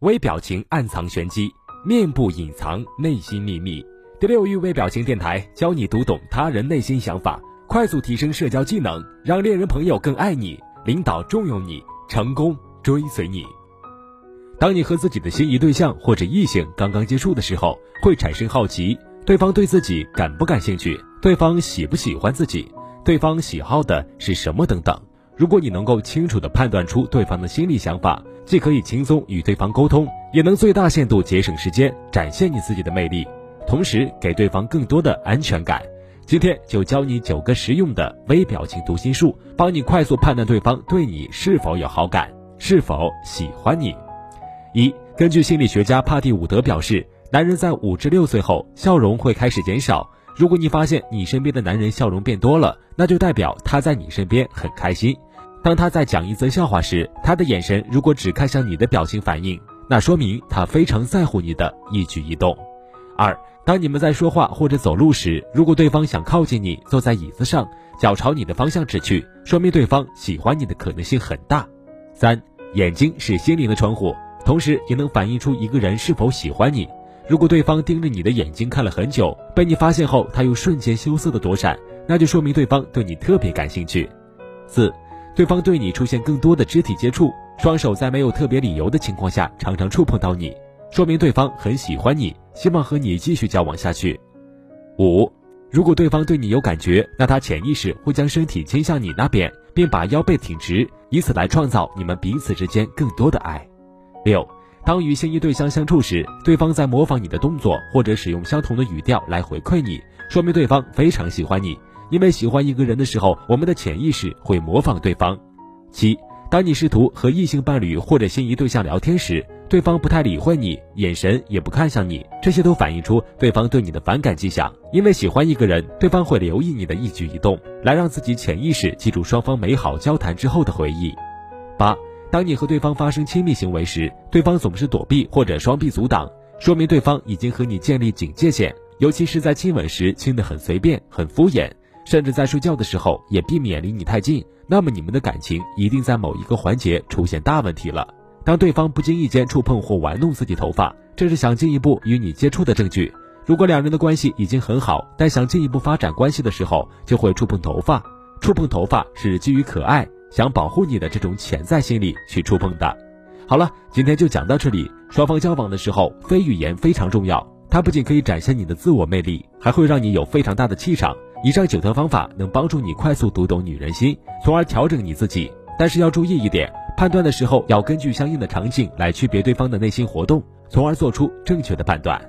微表情暗藏玄机，面部隐藏内心秘密。第六域微表情电台教你读懂他人内心想法，快速提升社交技能，让恋人朋友更爱你，领导重用你，成功追随你。当你和自己的心仪对象或者异性刚刚接触的时候，会产生好奇，对方对自己感不感兴趣，对方喜不喜欢自己，对方喜好的是什么等等。如果你能够清楚地判断出对方的心理想法，既可以轻松与对方沟通，也能最大限度节省时间，展现你自己的魅力，同时给对方更多的安全感。今天就教你九个实用的微表情读心术，帮你快速判断对方对你是否有好感，是否喜欢你。一，根据心理学家帕蒂伍德表示，男人在五至六岁后，笑容会开始减少。如果你发现你身边的男人笑容变多了，那就代表他在你身边很开心。当他在讲一则笑话时，他的眼神如果只看向你的表情反应，那说明他非常在乎你的一举一动。二，当你们在说话或者走路时，如果对方想靠近你，坐在椅子上，脚朝你的方向指去，说明对方喜欢你的可能性很大。三，眼睛是心灵的窗户，同时也能反映出一个人是否喜欢你。如果对方盯着你的眼睛看了很久，被你发现后，他又瞬间羞涩的躲闪，那就说明对方对你特别感兴趣。四。对方对你出现更多的肢体接触，双手在没有特别理由的情况下常常触碰到你，说明对方很喜欢你，希望和你继续交往下去。五，如果对方对你有感觉，那他潜意识会将身体倾向你那边，并把腰背挺直，以此来创造你们彼此之间更多的爱。六，当与心仪对象相处时，对方在模仿你的动作或者使用相同的语调来回馈你，说明对方非常喜欢你。因为喜欢一个人的时候，我们的潜意识会模仿对方。七，当你试图和异性伴侣或者心仪对象聊天时，对方不太理会你，眼神也不看向你，这些都反映出对方对你的反感迹象。因为喜欢一个人，对方会留意你的一举一动，来让自己潜意识记住双方美好交谈之后的回忆。八，当你和对方发生亲密行为时，对方总是躲避或者双臂阻挡，说明对方已经和你建立警戒线，尤其是在亲吻时亲得很随便、很敷衍。甚至在睡觉的时候也避免离你太近，那么你们的感情一定在某一个环节出现大问题了。当对方不经意间触碰或玩弄自己头发，这是想进一步与你接触的证据。如果两人的关系已经很好，但想进一步发展关系的时候，就会触碰头发。触碰头发是基于可爱、想保护你的这种潜在心理去触碰的。好了，今天就讲到这里。双方交往的时候，非语言非常重要，它不仅可以展现你的自我魅力，还会让你有非常大的气场。以上九条方法能帮助你快速读懂女人心，从而调整你自己。但是要注意一点，判断的时候要根据相应的场景来区别对方的内心活动，从而做出正确的判断。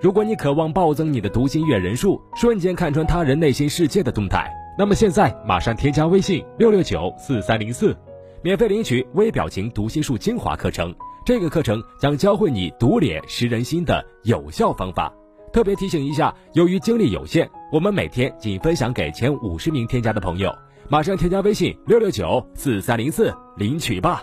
如果你渴望暴增你的读心阅人数，瞬间看穿他人内心世界的动态，那么现在马上添加微信六六九四三零四，免费领取微表情读心术精华课程。这个课程将教会你读脸识人心的有效方法。特别提醒一下，由于精力有限，我们每天仅分享给前五十名添加的朋友。马上添加微信六六九四三零四领取吧。